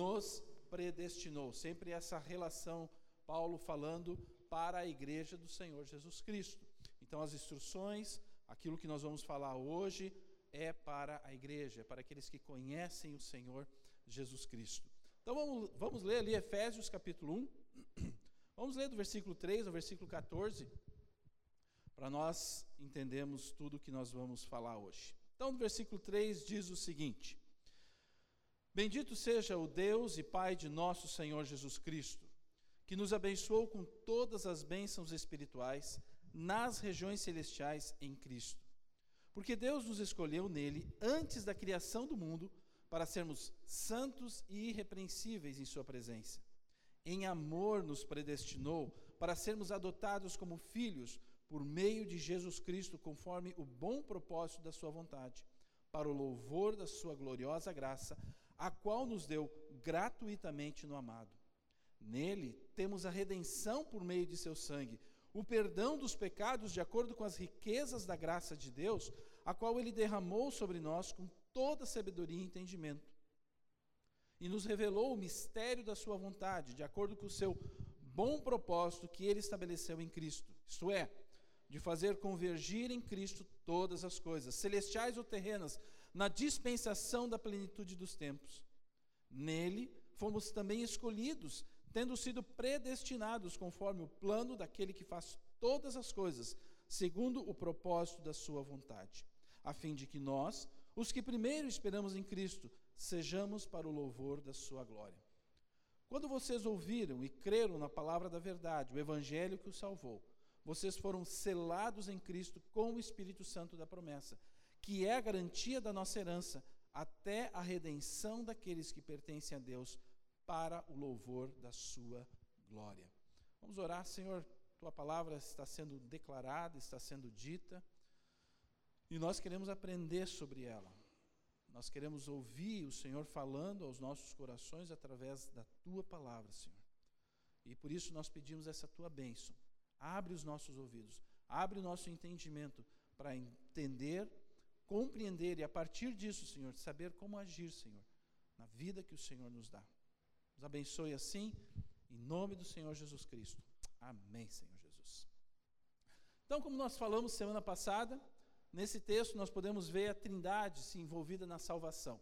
nos predestinou. Sempre essa relação, Paulo falando para a igreja do Senhor Jesus Cristo. Então, as instruções, aquilo que nós vamos falar hoje, é para a igreja, é para aqueles que conhecem o Senhor Jesus Cristo. Então vamos, vamos ler ali Efésios capítulo 1. Vamos ler do versículo 3 ao versículo 14, para nós entendermos tudo o que nós vamos falar hoje. Então, no versículo 3 diz o seguinte: Bendito seja o Deus e Pai de nosso Senhor Jesus Cristo, que nos abençoou com todas as bênçãos espirituais nas regiões celestiais em Cristo. Porque Deus nos escolheu nele antes da criação do mundo para sermos santos e irrepreensíveis em Sua presença. Em amor nos predestinou para sermos adotados como filhos por meio de Jesus Cristo, conforme o bom propósito da Sua vontade, para o louvor da Sua gloriosa graça, a qual nos deu gratuitamente no amado. Nele temos a redenção por meio de Seu sangue o perdão dos pecados de acordo com as riquezas da graça de Deus, a qual Ele derramou sobre nós com toda sabedoria e entendimento. E nos revelou o mistério da Sua vontade, de acordo com o seu bom propósito que Ele estabeleceu em Cristo, isto é, de fazer convergir em Cristo todas as coisas, celestiais ou terrenas, na dispensação da plenitude dos tempos. Nele fomos também escolhidos tendo sido predestinados conforme o plano daquele que faz todas as coisas, segundo o propósito da sua vontade, a fim de que nós, os que primeiro esperamos em Cristo, sejamos para o louvor da sua glória. Quando vocês ouviram e creram na palavra da verdade, o evangelho que os salvou, vocês foram selados em Cristo com o Espírito Santo da promessa, que é a garantia da nossa herança até a redenção daqueles que pertencem a Deus para o louvor da sua glória. Vamos orar, Senhor, tua palavra está sendo declarada, está sendo dita, e nós queremos aprender sobre ela. Nós queremos ouvir o Senhor falando aos nossos corações através da tua palavra, Senhor. E por isso nós pedimos essa tua bênção. Abre os nossos ouvidos, abre o nosso entendimento para entender, compreender e a partir disso, Senhor, saber como agir, Senhor, na vida que o Senhor nos dá. Nos abençoe assim, em nome do Senhor Jesus Cristo. Amém, Senhor Jesus. Então, como nós falamos semana passada, nesse texto nós podemos ver a trindade se envolvida na salvação.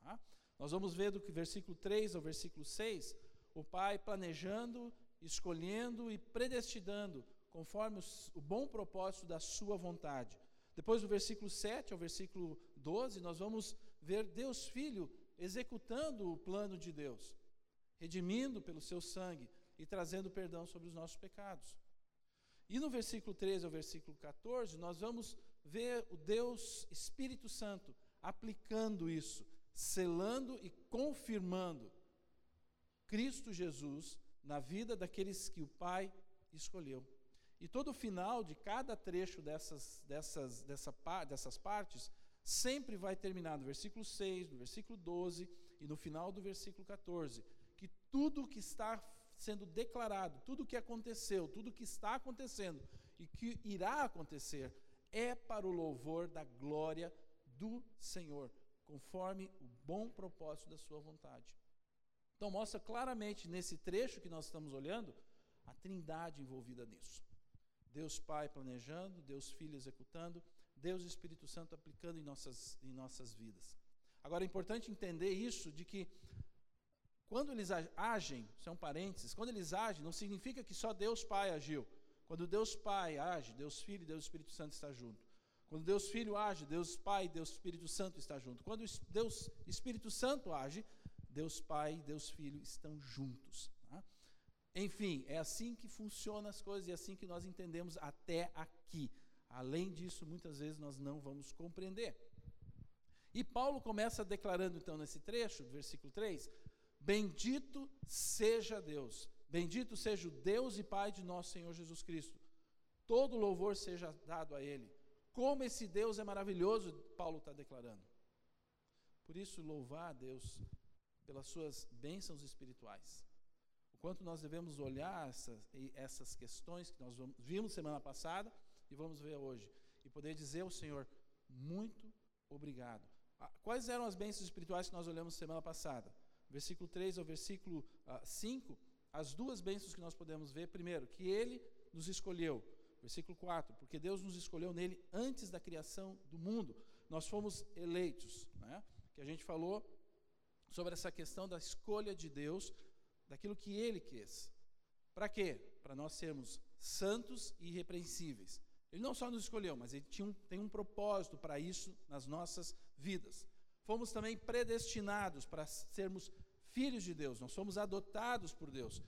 Tá? Nós vamos ver do versículo 3 ao versículo 6, o Pai planejando, escolhendo e predestinando, conforme o bom propósito da sua vontade. Depois do versículo 7 ao versículo 12, nós vamos ver Deus Filho executando o plano de Deus redimindo pelo seu sangue e trazendo perdão sobre os nossos pecados. E no versículo 13 ao versículo 14, nós vamos ver o Deus Espírito Santo aplicando isso, selando e confirmando Cristo Jesus na vida daqueles que o Pai escolheu. E todo o final de cada trecho dessas, dessas, dessa, dessas partes sempre vai terminar no versículo 6, no versículo 12 e no final do versículo 14 que tudo que está sendo declarado, tudo que aconteceu, tudo que está acontecendo e que irá acontecer é para o louvor da glória do Senhor, conforme o bom propósito da sua vontade. Então mostra claramente nesse trecho que nós estamos olhando a Trindade envolvida nisso. Deus Pai planejando, Deus Filho executando, Deus Espírito Santo aplicando em nossas, em nossas vidas. Agora é importante entender isso de que quando eles agem, são parênteses, quando eles agem, não significa que só Deus Pai agiu. Quando Deus Pai age, Deus Filho e Deus Espírito Santo está junto. Quando Deus Filho age, Deus Pai e Deus Espírito Santo está junto. Quando Deus Espírito Santo age, Deus Pai e Deus Filho estão juntos. Enfim, é assim que funcionam as coisas e é assim que nós entendemos até aqui. Além disso, muitas vezes nós não vamos compreender. E Paulo começa declarando então nesse trecho, versículo 3, Bendito seja Deus, bendito seja o Deus e Pai de nosso Senhor Jesus Cristo. Todo louvor seja dado a Ele. Como esse Deus é maravilhoso, Paulo está declarando. Por isso, louvar a Deus pelas suas bênçãos espirituais. Quanto nós devemos olhar essas, essas questões que nós vimos semana passada e vamos ver hoje. E poder dizer ao Senhor, muito obrigado. Ah, quais eram as bênçãos espirituais que nós olhamos semana passada? versículo 3 ao versículo 5, ah, as duas bênçãos que nós podemos ver. Primeiro, que ele nos escolheu. Versículo 4, porque Deus nos escolheu nele antes da criação do mundo. Nós fomos eleitos, né? que a gente falou sobre essa questão da escolha de Deus, daquilo que ele quis. Para quê? Para nós sermos santos e irrepreensíveis. Ele não só nos escolheu, mas ele um, tem um propósito para isso nas nossas vidas. Fomos também predestinados para sermos filhos de Deus, nós somos adotados por Deus.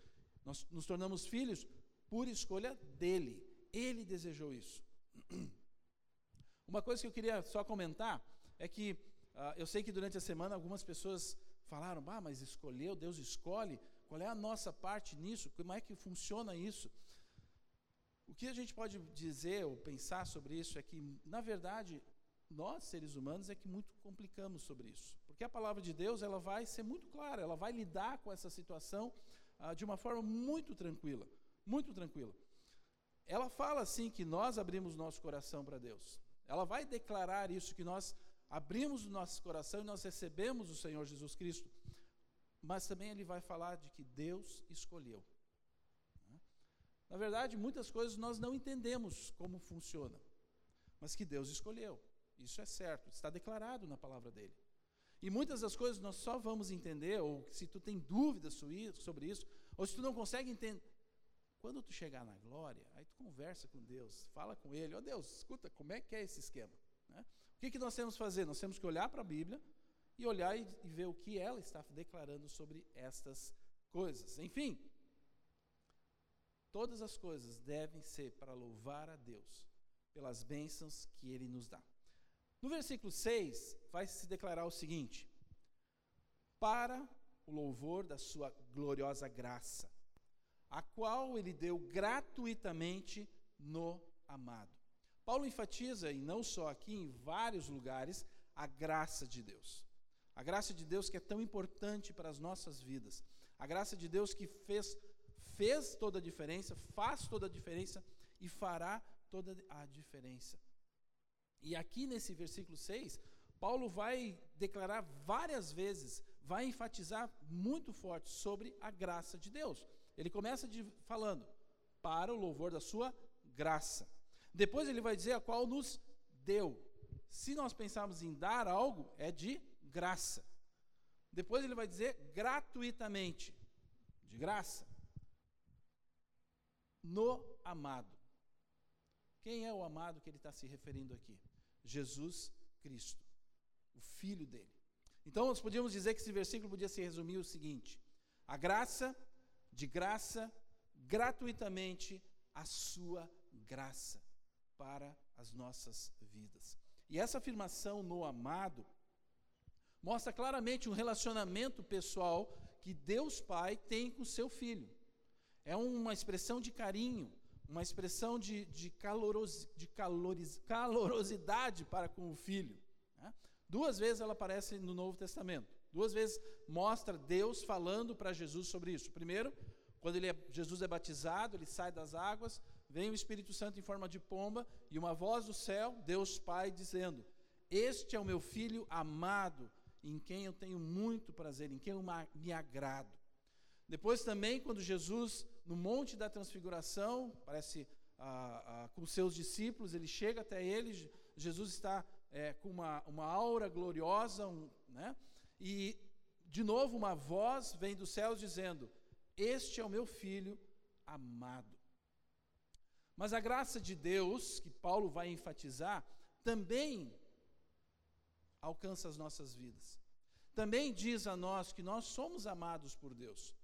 Nós nos tornamos filhos por escolha dele. Ele desejou isso. Uma coisa que eu queria só comentar é que uh, eu sei que durante a semana algumas pessoas falaram: ah, mas escolheu, Deus escolhe. Qual é a nossa parte nisso? Como é que funciona isso? O que a gente pode dizer ou pensar sobre isso é que, na verdade, nós, seres humanos, é que muito complicamos sobre isso. Porque a palavra de Deus ela vai ser muito clara, ela vai lidar com essa situação ah, de uma forma muito tranquila. Muito tranquila. Ela fala assim que nós abrimos nosso coração para Deus. Ela vai declarar isso, que nós abrimos o nosso coração e nós recebemos o Senhor Jesus Cristo. Mas também ele vai falar de que Deus escolheu. Na verdade, muitas coisas nós não entendemos como funciona, mas que Deus escolheu. Isso é certo, está declarado na palavra dele. E muitas das coisas nós só vamos entender, ou se tu tem dúvidas sobre isso, ou se tu não consegue entender. Quando tu chegar na glória, aí tu conversa com Deus, fala com Ele, ó oh, Deus, escuta, como é que é esse esquema? Né? O que, que nós temos que fazer? Nós temos que olhar para a Bíblia e olhar e, ver o que ela está declarando sobre estas coisas. Enfim, todas as coisas devem ser para louvar a Deus pelas bênçãos que Ele nos dá. No versículo 6, vai se declarar o seguinte: Para o louvor da Sua gloriosa graça, a qual Ele deu gratuitamente no amado. Paulo enfatiza, e não só aqui, em vários lugares, a graça de Deus. A graça de Deus que é tão importante para as nossas vidas. A graça de Deus que fez, fez toda a diferença, faz toda a diferença e fará toda a diferença. E aqui nesse versículo 6, Paulo vai declarar várias vezes, vai enfatizar muito forte sobre a graça de Deus. Ele começa de, falando, para o louvor da sua graça. Depois ele vai dizer a qual nos deu. Se nós pensarmos em dar algo, é de graça. Depois ele vai dizer gratuitamente, de graça. No amado. Quem é o amado que ele está se referindo aqui? Jesus Cristo, o Filho dele. Então nós podíamos dizer que esse versículo podia se resumir o seguinte: a graça, de graça, gratuitamente, a sua graça para as nossas vidas. E essa afirmação no amado mostra claramente um relacionamento pessoal que Deus Pai tem com seu filho. É uma expressão de carinho, uma expressão de, de, caloros, de calorosidade para com o filho. Né? Duas vezes ela aparece no Novo Testamento. Duas vezes mostra Deus falando para Jesus sobre isso. Primeiro, quando ele é, Jesus é batizado, ele sai das águas, vem o Espírito Santo em forma de pomba e uma voz do céu, Deus Pai, dizendo: Este é o meu filho amado, em quem eu tenho muito prazer, em quem eu me agrado. Depois também, quando Jesus, no Monte da Transfiguração, parece ah, ah, com seus discípulos, ele chega até eles, Jesus está é, com uma, uma aura gloriosa, um, né? e de novo uma voz vem dos céus dizendo: Este é o meu filho amado. Mas a graça de Deus, que Paulo vai enfatizar, também alcança as nossas vidas. Também diz a nós que nós somos amados por Deus.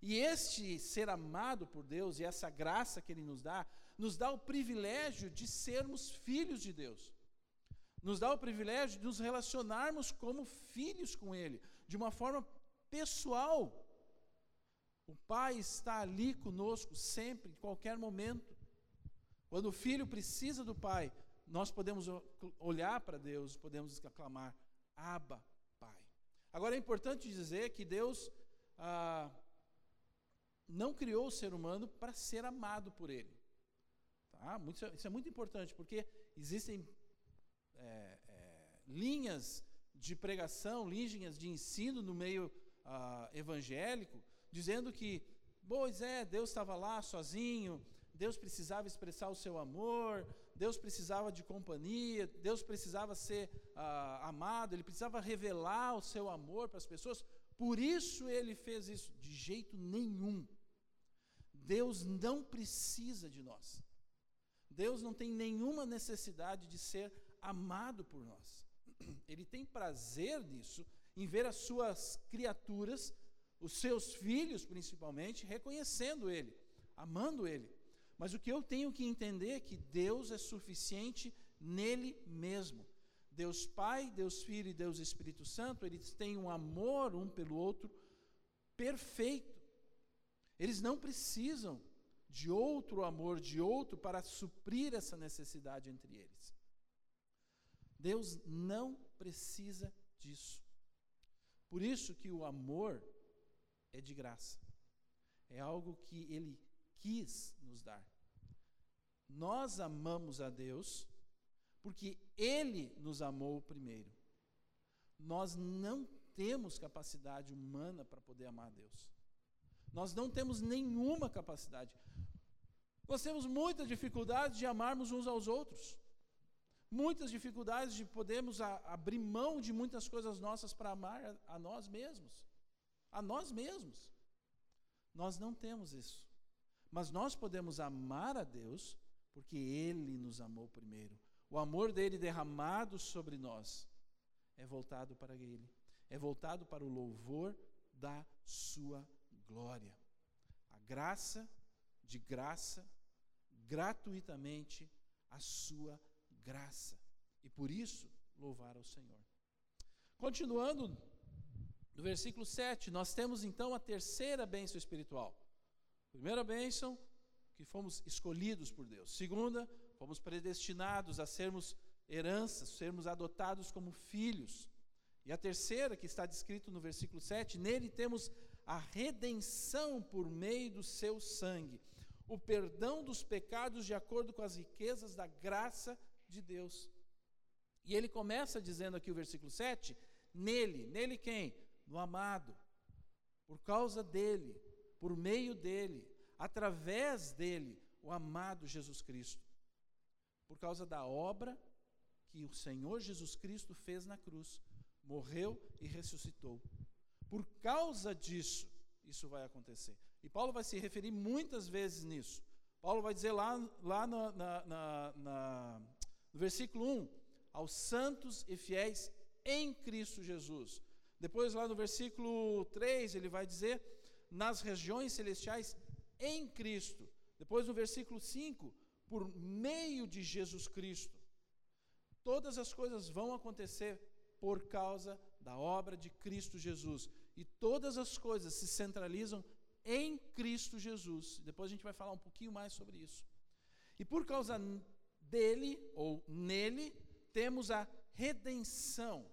E este ser amado por Deus e essa graça que Ele nos dá, nos dá o privilégio de sermos filhos de Deus. Nos dá o privilégio de nos relacionarmos como filhos com Ele, de uma forma pessoal. O Pai está ali conosco sempre, em qualquer momento. Quando o filho precisa do Pai, nós podemos olhar para Deus, podemos aclamar: Abba, Pai. Agora é importante dizer que Deus. Ah, não criou o ser humano para ser amado por ele. Tá? Isso é muito importante, porque existem é, é, linhas de pregação, linhas de ensino no meio ah, evangélico, dizendo que, pois é, Deus estava lá sozinho, Deus precisava expressar o seu amor, Deus precisava de companhia, Deus precisava ser ah, amado, Ele precisava revelar o seu amor para as pessoas, por isso Ele fez isso. De jeito nenhum. Deus não precisa de nós. Deus não tem nenhuma necessidade de ser amado por nós. Ele tem prazer nisso, em ver as suas criaturas, os seus filhos principalmente, reconhecendo Ele, amando Ele. Mas o que eu tenho que entender é que Deus é suficiente nele mesmo. Deus Pai, Deus Filho e Deus Espírito Santo, eles têm um amor um pelo outro perfeito. Eles não precisam de outro amor, de outro, para suprir essa necessidade entre eles. Deus não precisa disso. Por isso que o amor é de graça. É algo que ele quis nos dar. Nós amamos a Deus porque ele nos amou primeiro. Nós não temos capacidade humana para poder amar a Deus. Nós não temos nenhuma capacidade. Nós temos muita dificuldade de amarmos uns aos outros. Muitas dificuldades de podermos abrir mão de muitas coisas nossas para amar a nós mesmos. A nós mesmos. Nós não temos isso. Mas nós podemos amar a Deus porque Ele nos amou primeiro. O amor dele derramado sobre nós é voltado para Ele, é voltado para o louvor da Sua glória. A graça, de graça, gratuitamente, a Sua graça. E por isso, louvar ao Senhor. Continuando, no versículo 7, nós temos então a terceira bênção espiritual. Primeira bênção, que fomos escolhidos por Deus. Segunda, fomos predestinados a sermos heranças, sermos adotados como filhos. E a terceira, que está descrito no versículo 7, nele temos a redenção por meio do seu sangue, o perdão dos pecados de acordo com as riquezas da graça de Deus. E ele começa dizendo aqui o versículo 7, nele, nele quem? No amado. Por causa dele, por meio dele, através dele, o amado Jesus Cristo. Por causa da obra que o Senhor Jesus Cristo fez na cruz, morreu e ressuscitou. Por causa disso, isso vai acontecer. E Paulo vai se referir muitas vezes nisso. Paulo vai dizer lá, lá na, na, na, no versículo 1, aos santos e fiéis em Cristo Jesus. Depois, lá no versículo 3, ele vai dizer, nas regiões celestiais em Cristo. Depois no versículo 5, por meio de Jesus Cristo. Todas as coisas vão acontecer por causa da obra de Cristo Jesus. E todas as coisas se centralizam em Cristo Jesus. Depois a gente vai falar um pouquinho mais sobre isso. E por causa dele, ou nele, temos a redenção.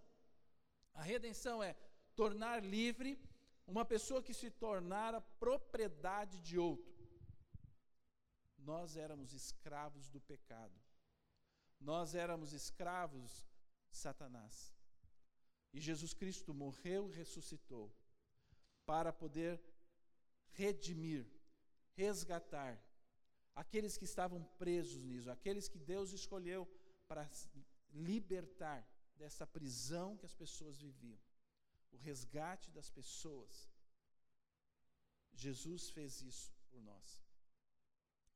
A redenção é tornar livre uma pessoa que se tornara propriedade de outro. Nós éramos escravos do pecado. Nós éramos escravos de Satanás. E Jesus Cristo morreu e ressuscitou para poder redimir, resgatar aqueles que estavam presos nisso, aqueles que Deus escolheu para libertar dessa prisão que as pessoas viviam o resgate das pessoas. Jesus fez isso por nós.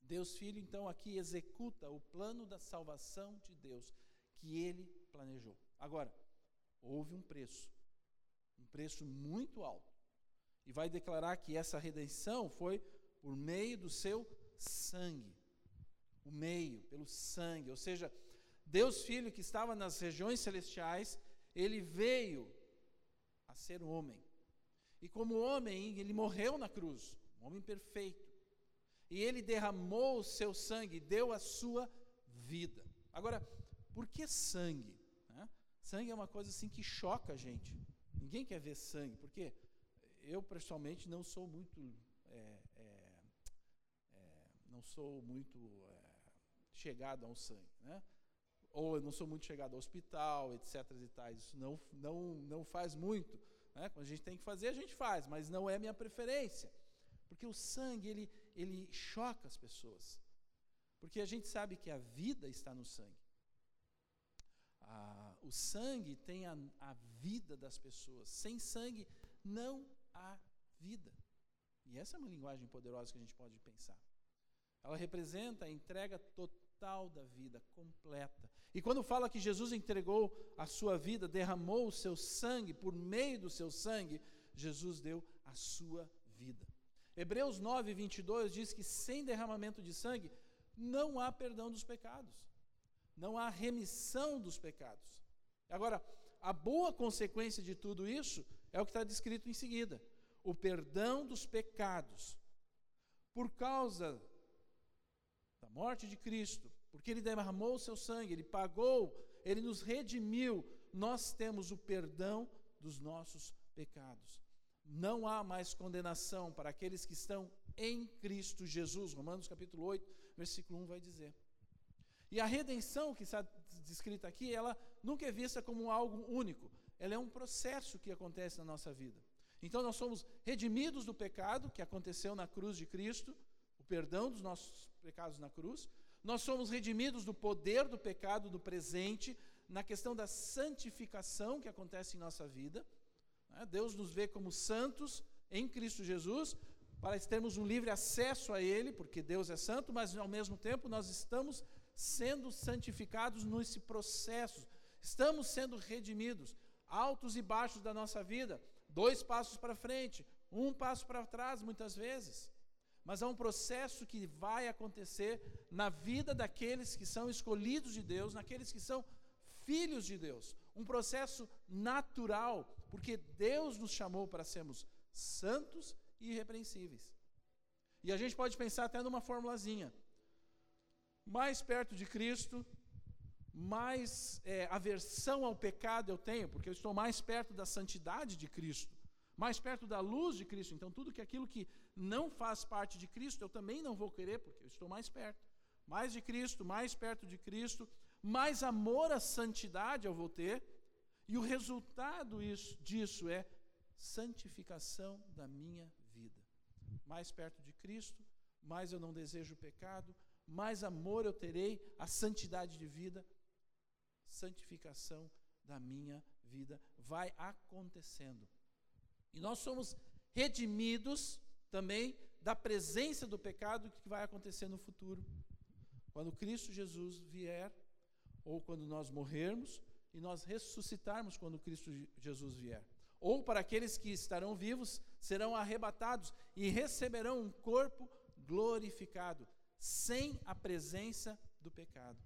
Deus Filho, então, aqui executa o plano da salvação de Deus que ele planejou. Agora, houve um preço, um preço muito alto. E vai declarar que essa redenção foi por meio do seu sangue. O meio, pelo sangue. Ou seja, Deus Filho que estava nas regiões celestiais, ele veio a ser homem. E como homem, ele morreu na cruz, um homem perfeito. E ele derramou o seu sangue, deu a sua vida. Agora, por que sangue? Né? Sangue é uma coisa assim que choca a gente. Ninguém quer ver sangue, porque eu pessoalmente não sou muito, é, é, é, não sou muito é, chegado ao sangue, né? Ou eu não sou muito chegado ao hospital, etc. E. Isso não, não, não faz muito Né? Quando a gente tem que fazer, a gente faz, mas não é minha preferência. Porque o sangue, ele, ele choca as pessoas. Porque a gente sabe que a vida está no sangue. Ah, o sangue tem a, a vida das pessoas. Sem sangue não há vida. E essa é uma linguagem poderosa que a gente pode pensar. Ela representa a entrega total da vida, completa. E quando fala que Jesus entregou a sua vida, derramou o seu sangue, por meio do seu sangue, Jesus deu a sua vida. Hebreus 9, 22 diz que sem derramamento de sangue não há perdão dos pecados, não há remissão dos pecados. Agora, a boa consequência de tudo isso é o que está descrito em seguida: o perdão dos pecados. Por causa da morte de Cristo, porque Ele derramou o seu sangue, Ele pagou, Ele nos redimiu, nós temos o perdão dos nossos pecados. Não há mais condenação para aqueles que estão em Cristo Jesus. Romanos capítulo 8, versículo 1 vai dizer. E a redenção que está descrita aqui, ela nunca é vista como algo único. Ela é um processo que acontece na nossa vida. Então nós somos redimidos do pecado que aconteceu na cruz de Cristo, o perdão dos nossos pecados na cruz. Nós somos redimidos do poder do pecado do presente, na questão da santificação que acontece em nossa vida. Né? Deus nos vê como santos em Cristo Jesus, para termos um livre acesso a Ele, porque Deus é santo, mas ao mesmo tempo nós estamos sendo santificados nesse processo, estamos sendo redimidos, altos e baixos da nossa vida, dois passos para frente, um passo para trás, muitas vezes. Mas há um processo que vai acontecer na vida daqueles que são escolhidos de Deus, naqueles que são filhos de Deus. Um processo natural, porque Deus nos chamou para sermos santos e irrepreensíveis. E a gente pode pensar até numa formulazinha. Mais perto de Cristo, mais é, aversão ao pecado eu tenho, porque eu estou mais perto da santidade de Cristo, mais perto da luz de Cristo. Então, tudo que aquilo que não faz parte de Cristo, eu também não vou querer, porque eu estou mais perto. Mais de Cristo, mais perto de Cristo, mais amor à santidade eu vou ter, e o resultado isso, disso é santificação da minha vida. Mais perto de Cristo, mais eu não desejo o pecado, mais amor eu terei à santidade de vida, santificação da minha vida vai acontecendo. E nós somos redimidos também da presença do pecado que vai acontecer no futuro. Quando Cristo Jesus vier, ou quando nós morrermos e nós ressuscitarmos quando Cristo Jesus vier. Ou para aqueles que estarão vivos, serão arrebatados e receberão um corpo glorificado, sem a presença do pecado.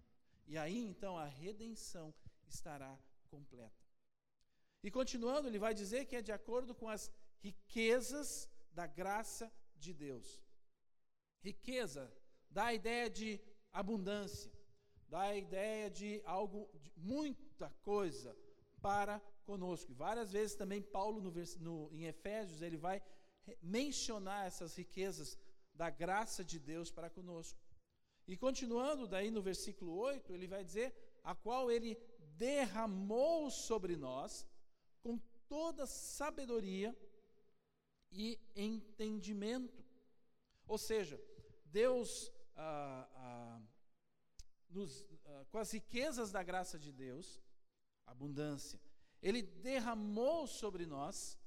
E aí então a redenção estará completa. E continuando, ele vai dizer que é de acordo com as riquezas da graça de Deus. Riqueza dá a ideia de abundância, dá a ideia de algo, de muita coisa para conosco. E várias vezes também Paulo, no, no, em Efésios, ele vai mencionar essas riquezas da graça de Deus para conosco. E continuando daí no versículo 8, ele vai dizer: a qual ele derramou sobre nós com toda sabedoria e entendimento. Ou seja, Deus, ah, ah, nos, ah, com as riquezas da graça de Deus, abundância, Ele derramou sobre nós,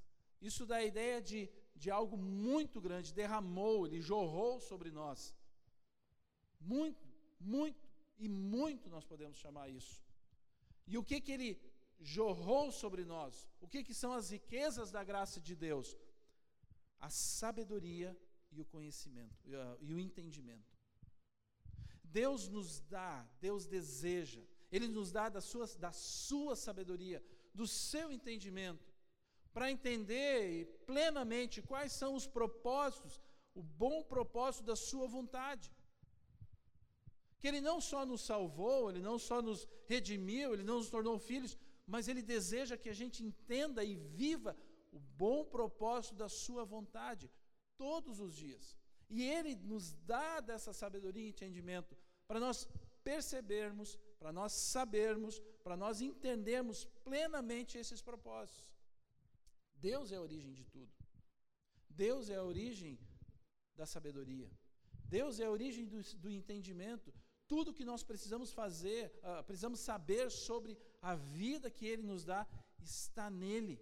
isso dá a ideia de, de algo muito grande, derramou, Ele jorrou sobre nós. Muito, muito e muito nós podemos chamar isso. E o que, que Ele jorrou sobre nós? O que, que são as riquezas da graça de Deus? a sabedoria e o conhecimento e o entendimento. Deus nos dá, Deus deseja, Ele nos dá da sua, da sua sabedoria, do seu entendimento, para entender plenamente quais são os propósitos, o bom propósito da Sua vontade. Que Ele não só nos salvou, Ele não só nos redimiu, Ele não nos tornou filhos, mas Ele deseja que a gente entenda e viva o bom propósito da Sua vontade todos os dias. E Ele nos dá dessa sabedoria e entendimento para nós percebermos, para nós sabermos, para nós entendermos plenamente esses propósitos. Deus é a origem de tudo. Deus é a origem da sabedoria. Deus é a origem do, do entendimento. Tudo que nós precisamos fazer, uh, precisamos saber sobre a vida que Ele nos dá, está nele.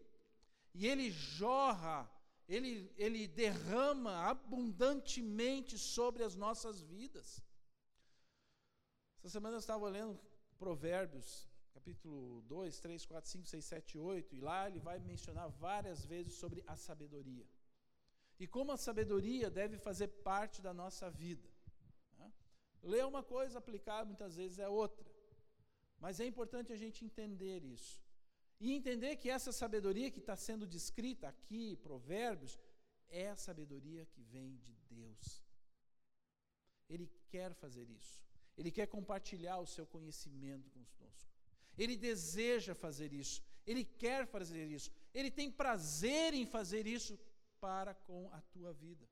E Ele jorra, Ele, ele derrama abundantemente sobre as nossas vidas. Essa semana eu estava lendo Provérbios, capítulo 2, 3, 4, 5, 6, 7, 8, e lá ele vai mencionar várias vezes sobre a sabedoria. E como a sabedoria deve fazer parte da nossa vida. Né? Ler uma coisa, aplicar muitas vezes é outra. Mas é importante a gente entender isso. E entender que essa sabedoria que está sendo descrita aqui, Provérbios, é a sabedoria que vem de Deus. Ele quer fazer isso. Ele quer compartilhar o seu conhecimento conosco. Ele deseja fazer isso. Ele quer fazer isso. Ele tem prazer em fazer isso para com a tua vida.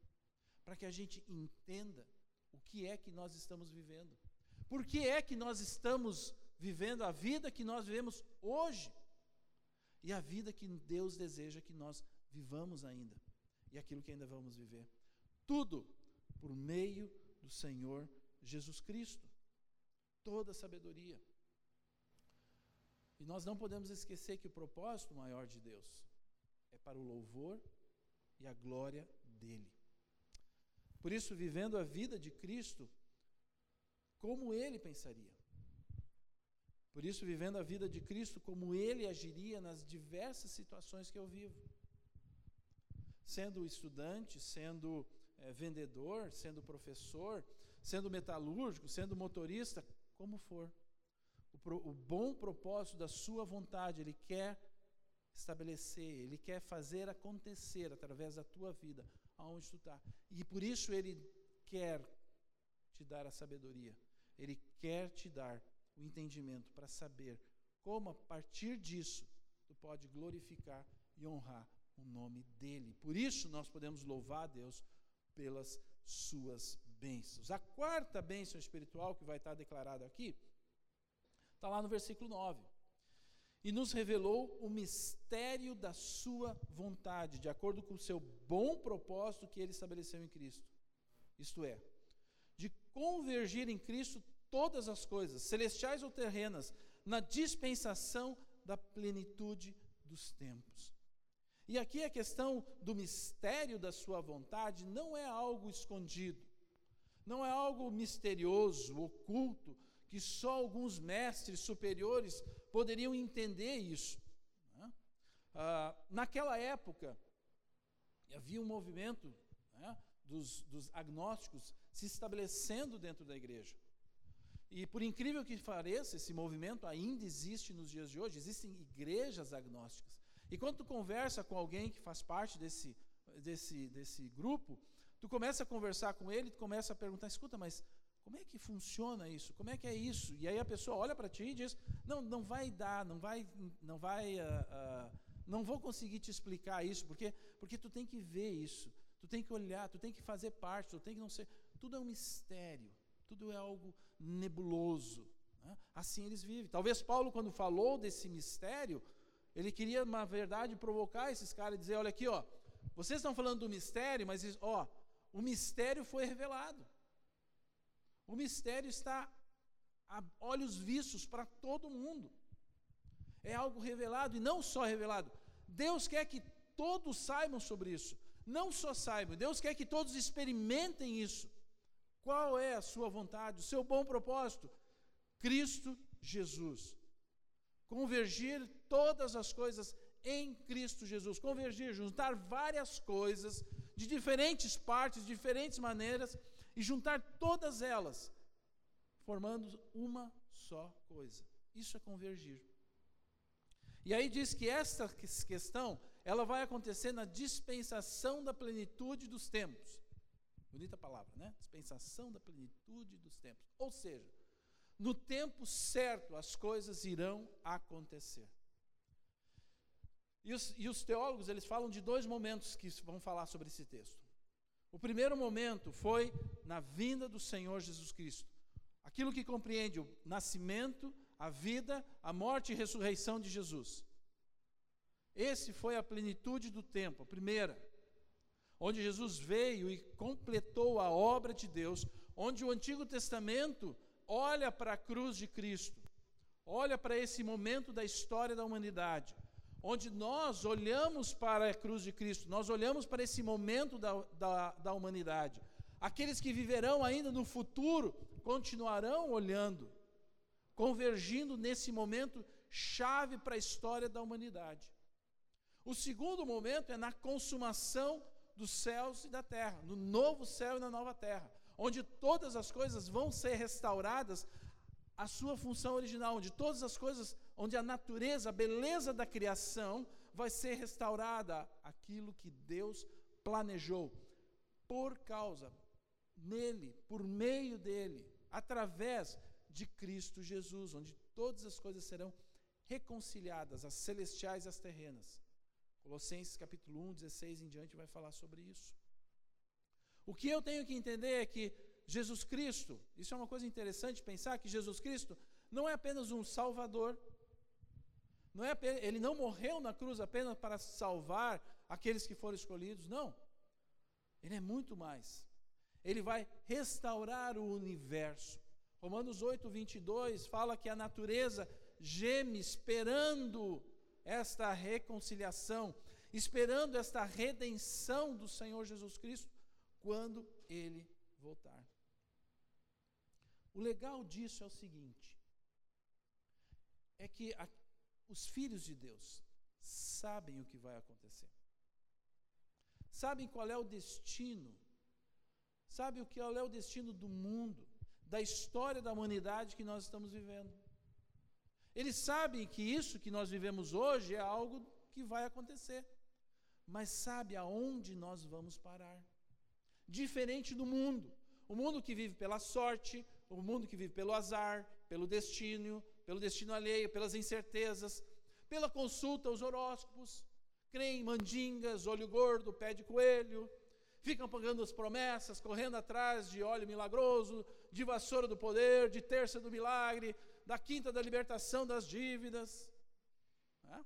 Para que a gente entenda o que é que nós estamos vivendo. Por que é que nós estamos vivendo a vida que nós vivemos hoje? E a vida que Deus deseja que nós vivamos ainda. E aquilo que ainda vamos viver. Tudo por meio do Senhor Jesus Cristo toda a sabedoria. E nós não podemos esquecer que o propósito maior de Deus é para o louvor e a glória dele. Por isso, vivendo a vida de Cristo, como ele pensaria. Por isso, vivendo a vida de Cristo, como ele agiria nas diversas situações que eu vivo. Sendo estudante, sendo é, vendedor, sendo professor, sendo metalúrgico, sendo motorista, como for. O, pro, o bom propósito da sua vontade, Ele quer estabelecer, Ele quer fazer acontecer através da tua vida, aonde tu está. E por isso Ele quer te dar a sabedoria. Ele quer te dar o entendimento para saber como, a partir disso, tu pode glorificar e honrar o nome dEle. Por isso nós podemos louvar a Deus pelas suas bênçãos. A quarta bênção espiritual que vai estar declarada aqui, está lá no versículo 9. E nos revelou o mistério da sua vontade, de acordo com o seu bom propósito que ele estabeleceu em Cristo. Isto é, de convergir em Cristo todas as coisas, celestiais ou terrenas, na dispensação da plenitude dos tempos. E aqui a questão do mistério da sua vontade não é algo escondido, não é algo misterioso, oculto, que só alguns mestres superiores poderiam entender isso. Né? Ah, naquela época, havia um movimento né, dos, dos agnósticos se estabelecendo dentro da igreja. E por incrível que pareça, esse movimento ainda existe nos dias de hoje, existem igrejas agnósticas. E quando tu conversa com alguém que faz parte desse, desse, desse grupo, tu começa a conversar com ele, tu começa a perguntar, escuta, mas como é que funciona isso? Como é que é isso? E aí a pessoa olha para ti e diz, não, não vai dar, não vai, não vai, uh, uh, não vou conseguir te explicar isso, porque, porque tu tem que ver isso, tu tem que olhar, tu tem que fazer parte, tu tem que não ser, tudo é um mistério, tudo é algo nebuloso. Né? Assim eles vivem. Talvez Paulo, quando falou desse mistério, ele queria, na verdade, provocar esses caras e dizer: olha aqui, ó, vocês estão falando do mistério, mas ó, o mistério foi revelado. O mistério está a olhos vistos para todo mundo. É algo revelado e não só revelado. Deus quer que todos saibam sobre isso. Não só saibam, Deus quer que todos experimentem isso. Qual é a sua vontade, o seu bom propósito? Cristo Jesus convergir todas as coisas em Cristo Jesus. Convergir, juntar várias coisas de diferentes partes, diferentes maneiras, e juntar todas elas, formando uma só coisa. Isso é convergir. E aí diz que esta questão, ela vai acontecer na dispensação da plenitude dos tempos. Bonita palavra, né? Dispensação da plenitude dos tempos. Ou seja, no tempo certo as coisas irão acontecer. E os, e os, teólogos eles falam de dois momentos que vão falar sobre esse texto. O primeiro momento foi na vinda do Senhor Jesus Cristo. Aquilo que compreende o nascimento, a vida, a morte e ressurreição de Jesus. Esse foi a plenitude do tempo, a primeira, onde Jesus veio e completou a obra de Deus, onde o Antigo Testamento olha para a cruz de Cristo, olha para esse momento da história da humanidade, onde nós olhamos para a cruz de Cristo, nós olhamos para esse momento da, da, da humanidade. Aqueles que viverão ainda no futuro continuarão olhando, convergindo nesse momento chave para a história da humanidade. O segundo momento é na consumação dos céus e da terra, no novo céu e na nova terra, onde todas as coisas vão ser restauradas à sua função original, onde todas as coisas, onde a natureza, a beleza da criação vai ser restaurada, aquilo que Deus planejou por causa nele, por meio dele, através de Cristo Jesus, onde todas as coisas serão reconciliadas, as celestiais e as terrenas. Colossenses capítulo 1, 16 em diante vai falar sobre isso. O que eu tenho que entender é que Jesus Cristo, isso é uma coisa interessante pensar que Jesus Cristo não é apenas um salvador. Não é apenas, ele não morreu na cruz apenas para salvar aqueles que foram escolhidos, não. Ele é muito mais. Ele vai restaurar o universo. Romanos 8, 22 fala que a natureza geme esperando esta reconciliação, esperando esta redenção do Senhor Jesus Cristo quando ele voltar. O legal disso é o seguinte: é que a, os filhos de Deus sabem o que vai acontecer, sabem qual é o destino, sabem o que é o destino do mundo, da história da humanidade que nós estamos vivendo. Eles sabem que isso que nós vivemos hoje é algo que vai acontecer, mas sabe aonde nós vamos parar. Diferente do mundo. O mundo que vive pela sorte, o mundo que vive pelo azar, pelo destino, pelo destino alheio, pelas incertezas, pela consulta aos horóscopos, creem em mandingas, olho gordo, pé de coelho, ficam pagando as promessas, correndo atrás de óleo milagroso, de vassoura do poder, de terça do milagre, da quinta da libertação das dívidas. Né?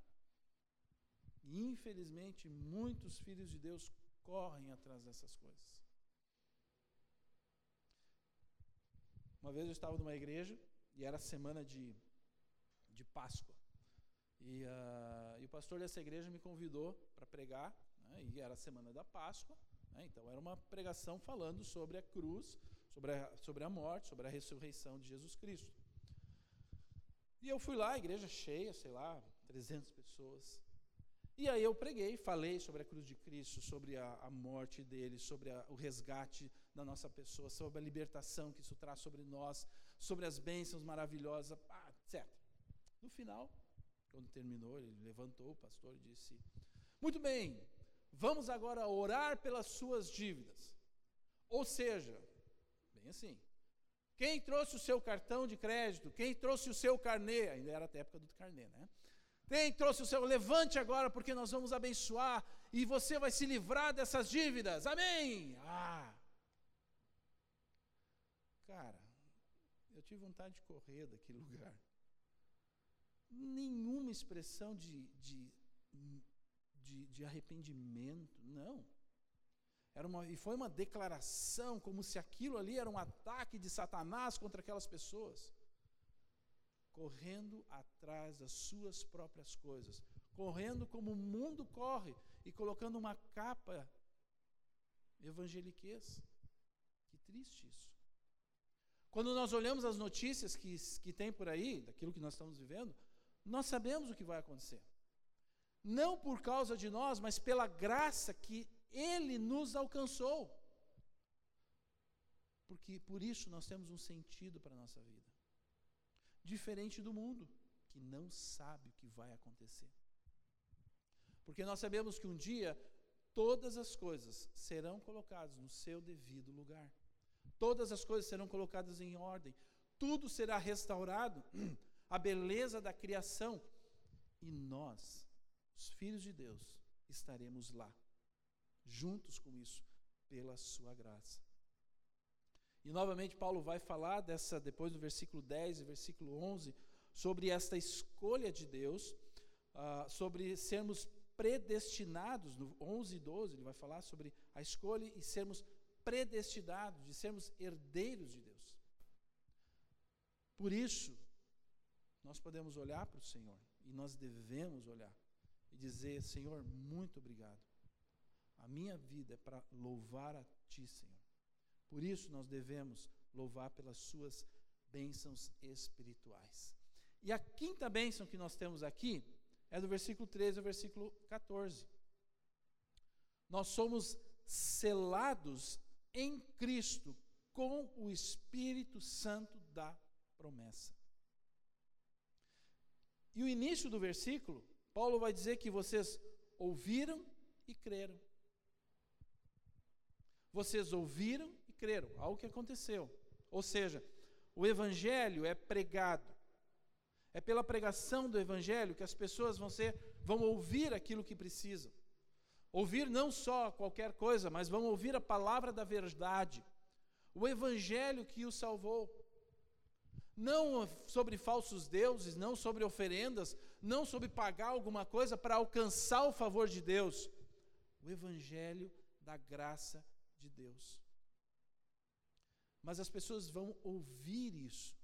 E infelizmente muitos filhos de Deus correm atrás dessas coisas. Uma vez eu estava numa igreja e era semana de, de Páscoa. E, uh, e o pastor dessa igreja me convidou para pregar, né, e era a semana da Páscoa. Né, então era uma pregação falando sobre a cruz, sobre a, sobre a morte, sobre a ressurreição de Jesus Cristo. E eu fui lá, a igreja cheia, sei lá, 300 pessoas. E aí eu preguei, falei sobre a cruz de Cristo, sobre a, a morte dele, sobre a, o resgate da nossa pessoa, sobre a libertação que isso traz sobre nós, sobre as bênçãos maravilhosas, ah, etc. No final, quando terminou, ele levantou, o pastor, e disse: Muito bem, vamos agora orar pelas suas dívidas. Ou seja, bem assim, quem trouxe o seu cartão de crédito? Quem trouxe o seu carnê? Ainda era a época do carnê, né? Quem trouxe o seu? Levante agora, porque nós vamos abençoar e você vai se livrar dessas dívidas. Amém! Ah! Cara, eu tive vontade de correr daquele lugar. Nenhuma expressão de, de, de, de arrependimento, não. Era uma, e foi uma declaração, como se aquilo ali era um ataque de Satanás contra aquelas pessoas. Correndo atrás das suas próprias coisas. Correndo como o mundo corre e colocando uma capa evangeliquez. Que triste isso. Quando nós olhamos as notícias que, que tem por aí, daquilo que nós estamos vivendo, nós sabemos o que vai acontecer. Não por causa de nós, mas pela graça que ele nos alcançou. Porque por isso nós temos um sentido para a nossa vida. Diferente do mundo, que não sabe o que vai acontecer. Porque nós sabemos que um dia todas as coisas serão colocadas no seu devido lugar. Todas as coisas serão colocadas em ordem. Tudo será restaurado. A beleza da criação. E nós, os filhos de Deus, estaremos lá juntos com isso, pela sua graça. E novamente Paulo vai falar dessa, depois do versículo 10 e versículo 11, sobre esta escolha de Deus, uh, sobre sermos predestinados, no 11 e 12, ele vai falar sobre a escolha e sermos predestinados, de sermos herdeiros de Deus. Por isso, nós podemos olhar para o Senhor, e nós devemos olhar, e dizer: Senhor, muito obrigado. A minha vida é para louvar a Ti, Senhor. Por isso, nós devemos louvar pelas Suas bênçãos espirituais. E a quinta bênção que nós temos aqui é do versículo 13 ao versículo 14. Nós somos selados em Cristo com o Espírito Santo da promessa. E o início do versículo, Paulo vai dizer que vocês ouviram e creram. Vocês ouviram e creram, algo que aconteceu. Ou seja, o evangelho é pregado. É pela pregação do evangelho que as pessoas vão ser vão ouvir aquilo que precisam. Ouvir não só qualquer coisa, mas vão ouvir a palavra da verdade. O evangelho que o salvou. Não sobre falsos deuses, não sobre oferendas, não sobre pagar alguma coisa para alcançar o favor de Deus. O evangelho da graça de Deus. Mas as pessoas vão ouvir isso.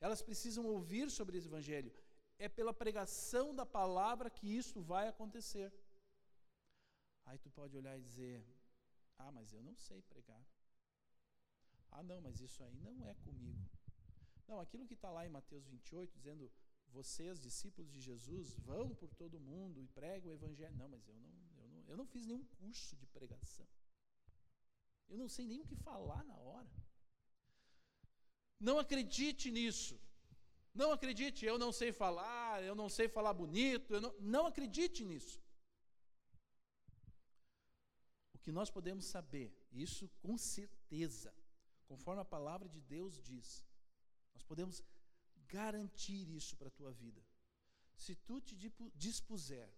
Elas precisam ouvir sobre esse evangelho. É pela pregação da palavra que isso vai acontecer. Aí tu pode olhar e dizer: Ah, mas eu não sei pregar. Ah, não, mas isso aí não é comigo. Não, aquilo que está lá em Mateus 28, dizendo: Vocês, discípulos de Jesus, vão por todo mundo e pregam o evangelho. Não, mas eu não, eu não, eu não fiz nenhum curso de pregação. Eu não sei nem o que falar na hora. Não acredite nisso. Não acredite, eu não sei falar, eu não sei falar bonito, não, não acredite nisso. O que nós podemos saber, isso com certeza, conforme a palavra de Deus diz, nós podemos garantir isso para a tua vida. Se tu te dispuser,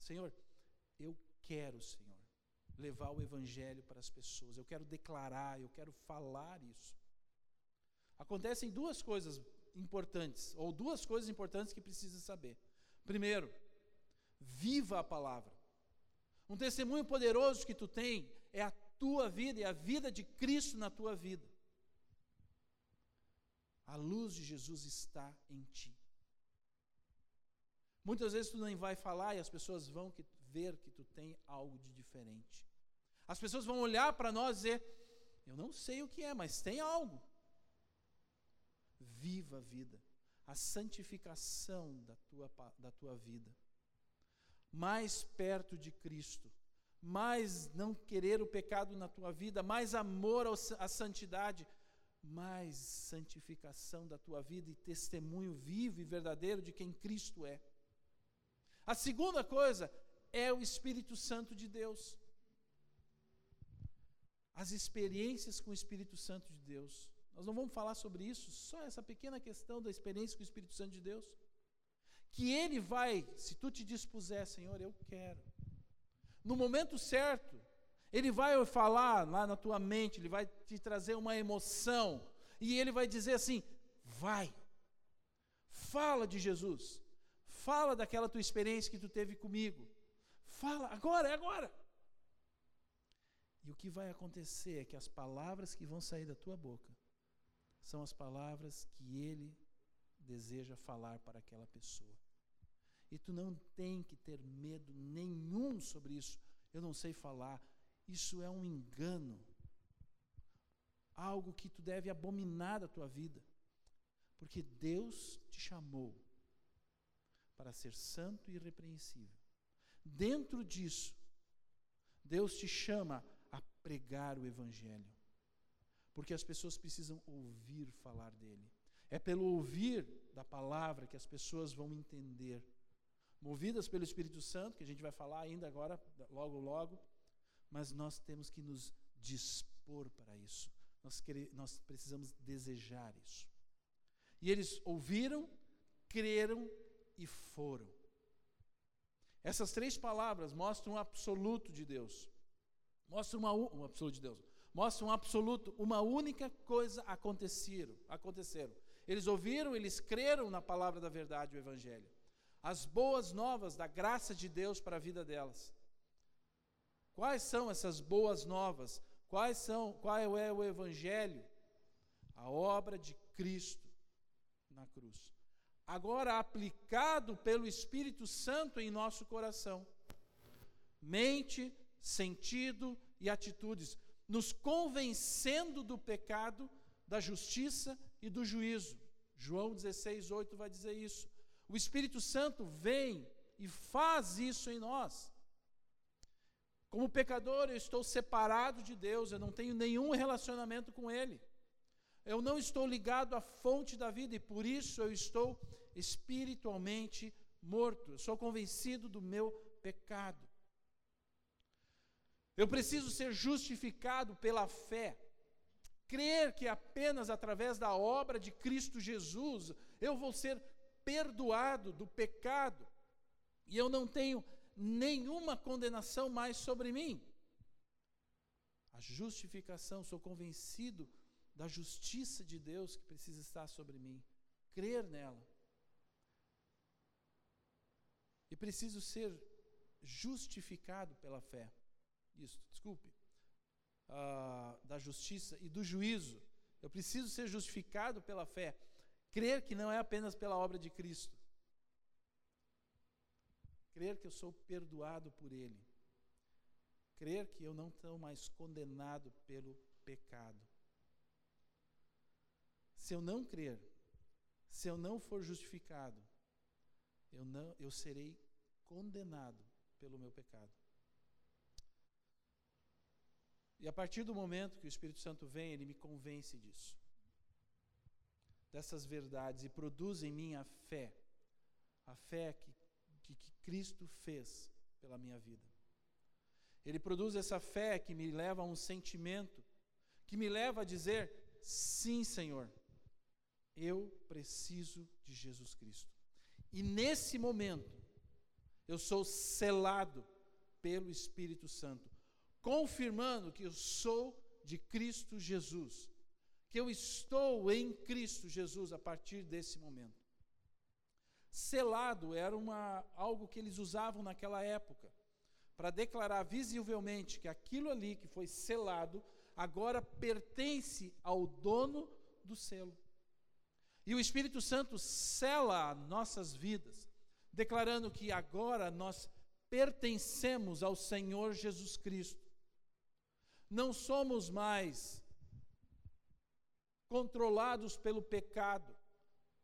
Senhor, eu quero, Senhor levar o evangelho para as pessoas, eu quero declarar, eu quero falar isso. Acontecem duas coisas importantes, ou duas coisas importantes que precisa saber. Primeiro, viva a palavra. Um testemunho poderoso que tu tem é a tua vida e a vida de Cristo na tua vida. A luz de Jesus está em ti. Muitas vezes tu nem vai falar e as pessoas vão ver que tu tem algo de diferente. As pessoas vão olhar para nós e dizer: Eu não sei o que é, mas tem algo. Viva a vida, a santificação da tua, da tua vida. Mais perto de Cristo, mais não querer o pecado na tua vida, mais amor à santidade, mais santificação da tua vida e testemunho vivo e verdadeiro de quem Cristo é. A segunda coisa é o Espírito Santo de Deus as experiências com o Espírito Santo de Deus. Nós não vamos falar sobre isso, só essa pequena questão da experiência com o Espírito Santo de Deus. Que Ele vai, se tu te dispuser, Senhor, eu quero. No momento certo, Ele vai falar lá na tua mente, Ele vai te trazer uma emoção, e Ele vai dizer assim: vai, fala de Jesus, fala daquela tua experiência que tu teve comigo, fala, agora, é agora. E o que vai acontecer é que as palavras que vão sair da tua boca são as palavras que ele deseja falar para aquela pessoa. E tu não tem que ter medo nenhum sobre isso. Eu não sei falar. Isso é um engano. Algo que tu deve abominar da tua vida. Porque Deus te chamou para ser santo e irrepreensível. Dentro disso, Deus te chama pregar o Evangelho. Porque as pessoas precisam ouvir falar dele. É pelo ouvir da palavra que as pessoas vão entender. Movidas pelo Espírito Santo, que a gente vai falar ainda agora, logo, logo, mas nós temos que nos dispor para isso. Nós, nós precisamos desejar isso. E eles ouviram, creram e foram. Essas três palavras mostram o absoluto de Deus. Mostra uma, um absoluto de Deus. Mostra um absoluto, uma única coisa aconteceram, aconteceram. Eles ouviram, eles creram na palavra da verdade, o evangelho. as boas novas da graça de Deus para a vida delas. Quais são essas boas novas? Quais são, qual é o evangelho? A obra de Cristo na cruz. Agora aplicado pelo Espírito Santo em nosso coração. Mente, sentido e atitudes, nos convencendo do pecado, da justiça e do juízo. João 16, 8 vai dizer isso. O Espírito Santo vem e faz isso em nós. Como pecador, eu estou separado de Deus, eu não tenho nenhum relacionamento com Ele. Eu não estou ligado à fonte da vida e por isso eu estou espiritualmente morto. Eu sou convencido do meu pecado. Eu preciso ser justificado pela fé. Crer que apenas através da obra de Cristo Jesus eu vou ser perdoado do pecado e eu não tenho nenhuma condenação mais sobre mim. A justificação, sou convencido da justiça de Deus que precisa estar sobre mim, crer nela. E preciso ser justificado pela fé. Isso, desculpe. Uh, da justiça e do juízo. Eu preciso ser justificado pela fé. Crer que não é apenas pela obra de Cristo. Crer que eu sou perdoado por Ele. Crer que eu não estou mais condenado pelo pecado. Se eu não crer, se eu não for justificado, eu, não, eu serei condenado pelo meu pecado. E a partir do momento que o Espírito Santo vem, ele me convence disso dessas verdades e produz em mim a fé, a fé que, que, que Cristo fez pela minha vida. Ele produz essa fé que me leva a um sentimento, que me leva a dizer: sim, Senhor, eu preciso de Jesus Cristo. E nesse momento, eu sou selado pelo Espírito Santo, confirmando que eu sou de Cristo Jesus que eu estou em Cristo Jesus a partir desse momento. Selado era uma, algo que eles usavam naquela época, para declarar visivelmente que aquilo ali que foi selado agora pertence ao dono do selo. E o Espírito Santo sela nossas vidas, declarando que agora nós pertencemos ao Senhor Jesus Cristo. Não somos mais controlados pelo pecado.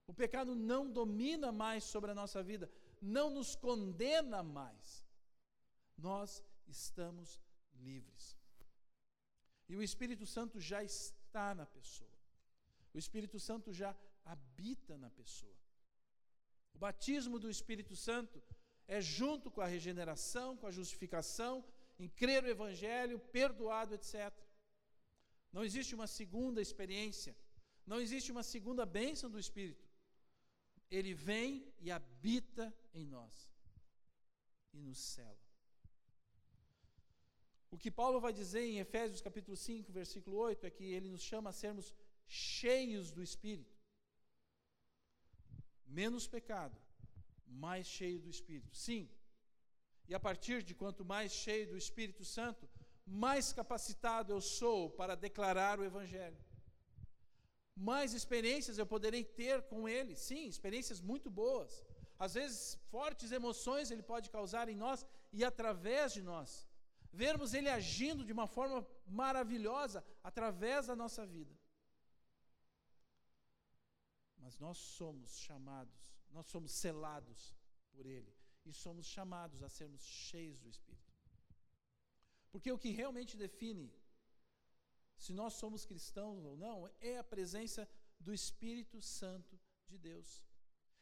O pecado não domina mais sobre a nossa vida, não nos condena mais. Nós estamos livres. E o Espírito Santo já está na pessoa. O Espírito Santo já habita na pessoa. O batismo do Espírito Santo é junto com a regeneração, com a justificação, em crer o Evangelho, perdoado, etc. Não existe uma segunda experiência. Não existe uma segunda bênção do Espírito. Ele vem e habita em nós e nos cela. O que Paulo vai dizer em Efésios capítulo 5, versículo 8 é que ele nos chama a sermos cheios do Espírito. Menos pecado, mais cheio do Espírito. Sim. E a partir de quanto mais cheio do Espírito Santo, mais capacitado eu sou para declarar o Evangelho. Mais experiências eu poderei ter com Ele, sim, experiências muito boas. Às vezes, fortes emoções Ele pode causar em nós e através de nós. Vermos Ele agindo de uma forma maravilhosa através da nossa vida. Mas nós somos chamados, nós somos selados por Ele e somos chamados a sermos cheios do Espírito. Porque o que realmente define se nós somos cristãos ou não é a presença do Espírito Santo de Deus.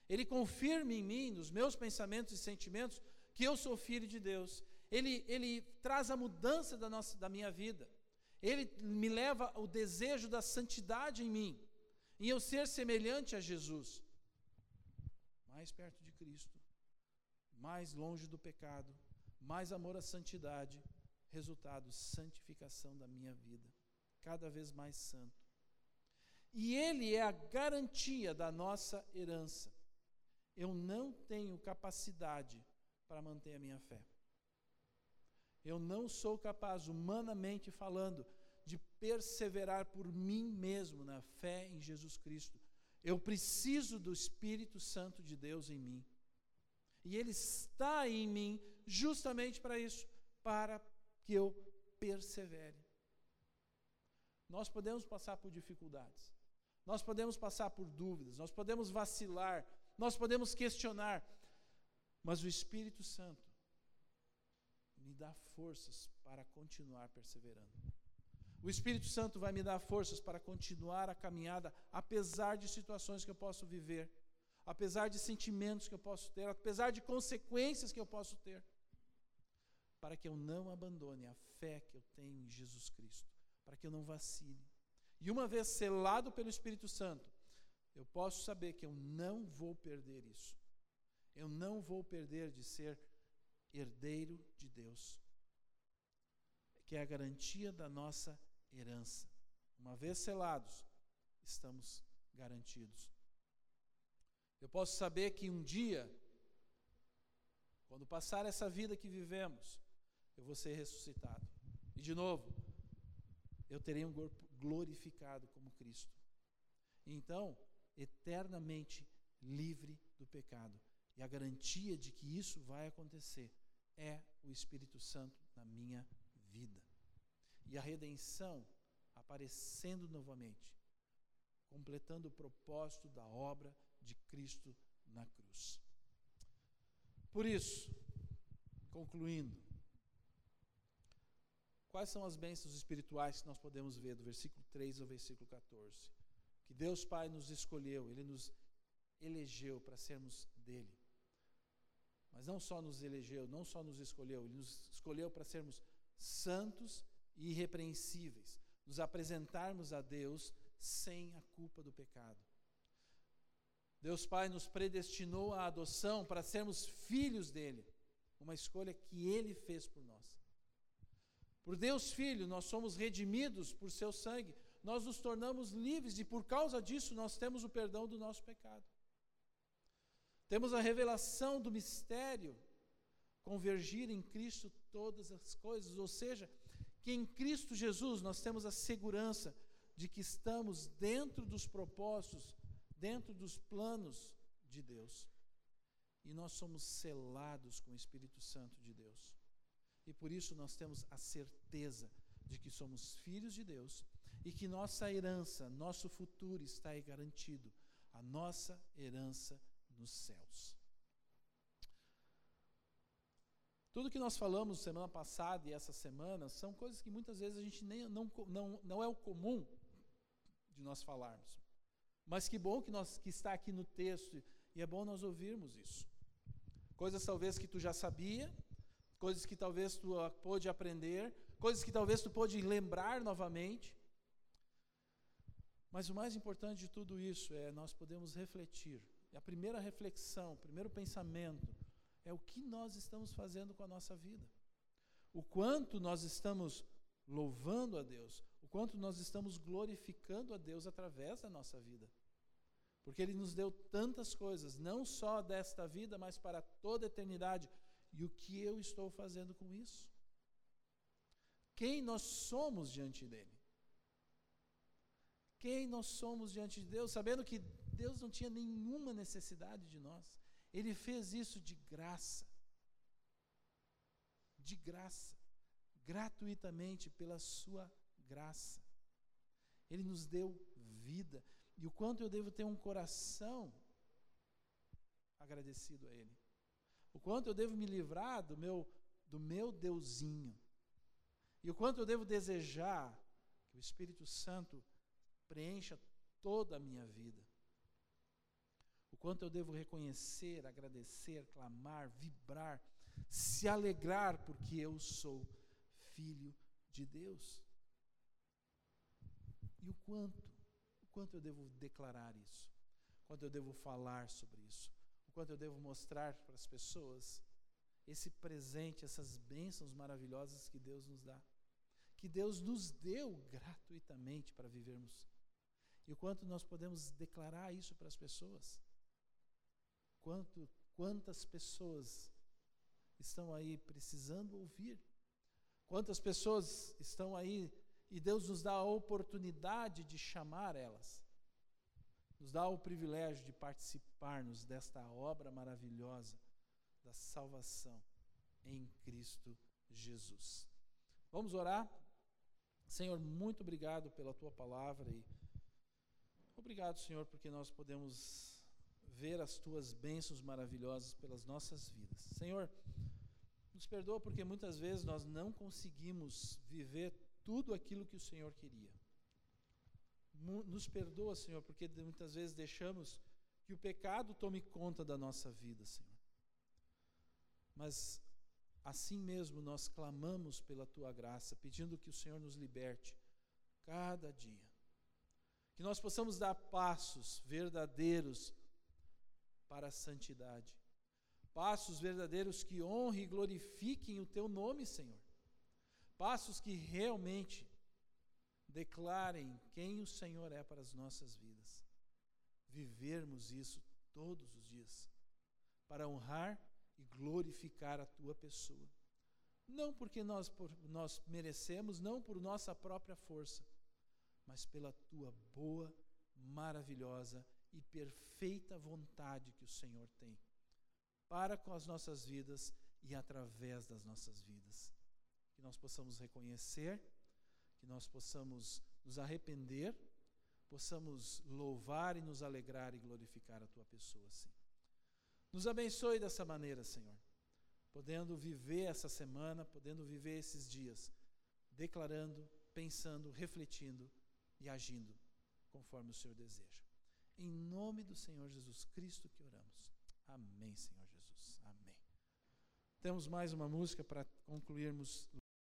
Ele confirma em mim, nos meus pensamentos e sentimentos, que eu sou filho de Deus. Ele, ele traz a mudança da, nossa, da minha vida. Ele me leva ao desejo da santidade em mim, em eu ser semelhante a Jesus. Mais perto de Cristo, mais longe do pecado, mais amor à santidade, resultado, santificação da minha vida, cada vez mais santo. E Ele é a garantia da nossa herança. eu não tenho capacidade para manter a minha fé. Eu não sou capaz, humanamente falando, de perseverar por mim mesmo na fé em Jesus Cristo. Eu preciso do Espírito Santo de Deus em mim. E Ele está em mim justamente para isso, para que eu persevere. Nós podemos passar por dificuldades, nós podemos passar por dúvidas, nós podemos vacilar, nós podemos questionar, mas o Espírito Santo me dá forças para continuar perseverando. O Espírito Santo vai me dar forças para continuar a caminhada, apesar de situações que eu posso viver, apesar de sentimentos que eu posso ter, apesar de consequências que eu posso ter, para que eu não abandone a fé que eu tenho em Jesus Cristo, para que eu não vacile. E uma vez selado pelo Espírito Santo, eu posso saber que eu não vou perder isso. Eu não vou perder de ser herdeiro de Deus, que é a garantia da nossa herança. Uma vez selados, estamos garantidos. Eu posso saber que um dia, quando passar essa vida que vivemos, eu vou ser ressuscitado. E de novo, eu terei um corpo glorificado como Cristo. Então, eternamente livre do pecado. E a garantia de que isso vai acontecer é o Espírito Santo na minha vida. E a redenção aparecendo novamente, completando o propósito da obra de Cristo na cruz. Por isso, concluindo, quais são as bênçãos espirituais que nós podemos ver do versículo 3 ao versículo 14? Que Deus Pai nos escolheu, Ele nos elegeu para sermos dele. Mas não só nos elegeu, não só nos escolheu, Ele nos escolheu para sermos santos e irrepreensíveis, nos apresentarmos a Deus sem a culpa do pecado. Deus Pai nos predestinou à adoção para sermos filhos dele, uma escolha que ele fez por nós. Por Deus Filho, nós somos redimidos por seu sangue, nós nos tornamos livres e por causa disso nós temos o perdão do nosso pecado. Temos a revelação do mistério, convergir em Cristo todas as coisas, ou seja, que em Cristo Jesus nós temos a segurança de que estamos dentro dos propósitos, dentro dos planos de Deus. E nós somos selados com o Espírito Santo de Deus. E por isso nós temos a certeza de que somos filhos de Deus e que nossa herança, nosso futuro está aí garantido. A nossa herança nos céus. Tudo que nós falamos semana passada e essa semana são coisas que muitas vezes a gente nem, não, não, não é o comum de nós falarmos. Mas que bom que, nós, que está aqui no texto e é bom nós ouvirmos isso. Coisas talvez que tu já sabia, coisas que talvez tu pôde aprender, coisas que talvez tu pôde lembrar novamente. Mas o mais importante de tudo isso é nós podemos refletir e a primeira reflexão, o primeiro pensamento é o que nós estamos fazendo com a nossa vida. O quanto nós estamos louvando a Deus, o quanto nós estamos glorificando a Deus através da nossa vida. Porque Ele nos deu tantas coisas, não só desta vida, mas para toda a eternidade. E o que eu estou fazendo com isso? Quem nós somos diante dEle? Quem nós somos diante de Deus, sabendo que Deus não tinha nenhuma necessidade de nós. Ele fez isso de graça. De graça. Gratuitamente, pela sua graça. Ele nos deu vida. E o quanto eu devo ter um coração agradecido a Ele. O quanto eu devo me livrar do meu, do meu Deusinho. E o quanto eu devo desejar que o Espírito Santo preencha toda a minha vida quanto eu devo reconhecer, agradecer, clamar, vibrar, se alegrar, porque eu sou filho de Deus. E o quanto, o quanto eu devo declarar isso, o quanto eu devo falar sobre isso, o quanto eu devo mostrar para as pessoas esse presente, essas bênçãos maravilhosas que Deus nos dá, que Deus nos deu gratuitamente para vivermos. E o quanto nós podemos declarar isso para as pessoas. quanto, quantas pessoas estão aí precisando ouvir, quantas pessoas estão aí e Deus nos dá a oportunidade de chamar elas, nos dá o privilégio de participarmos desta obra maravilhosa da salvação em Cristo Jesus. Vamos orar? Senhor, muito obrigado pela tua palavra e obrigado, Senhor, porque nós podemos ver as tuas bênçãos maravilhosas pelas nossas vidas. Senhor, nos perdoa porque muitas vezes nós não conseguimos viver tudo aquilo que o Senhor queria. Nos perdoa, Senhor, porque muitas vezes deixamos que o pecado tome conta da nossa vida, Senhor. Mas assim mesmo nós clamamos pela tua graça, pedindo que o Senhor nos liberte cada dia. Que nós possamos dar passos verdadeiros para a santidade. Passos verdadeiros que honrem e glorifiquem o teu nome, Senhor. Passos que realmente declarem quem o Senhor é para as nossas vidas. Vivermos isso todos os dias, para honrar e glorificar a tua pessoa. Não porque nós, por, nós merecemos, não por nossa própria força, mas pela tua boa, maravilhosa e perfeita vontade que o Senhor tem para com as nossas vidas e através das nossas vidas que nós possamos reconhecer, que nós possamos nos arrepender, possamos louvar e nos alegrar e glorificar a tua pessoa, sim. Nos abençoe dessa maneira, Senhor, podendo viver essa semana, podendo viver esses dias, declarando, pensando, refletindo e agindo conforme o Senhor deseja. Em nome do Senhor Jesus Cristo que oramos. Amém, Senhor. Temos mais uma música para concluirmos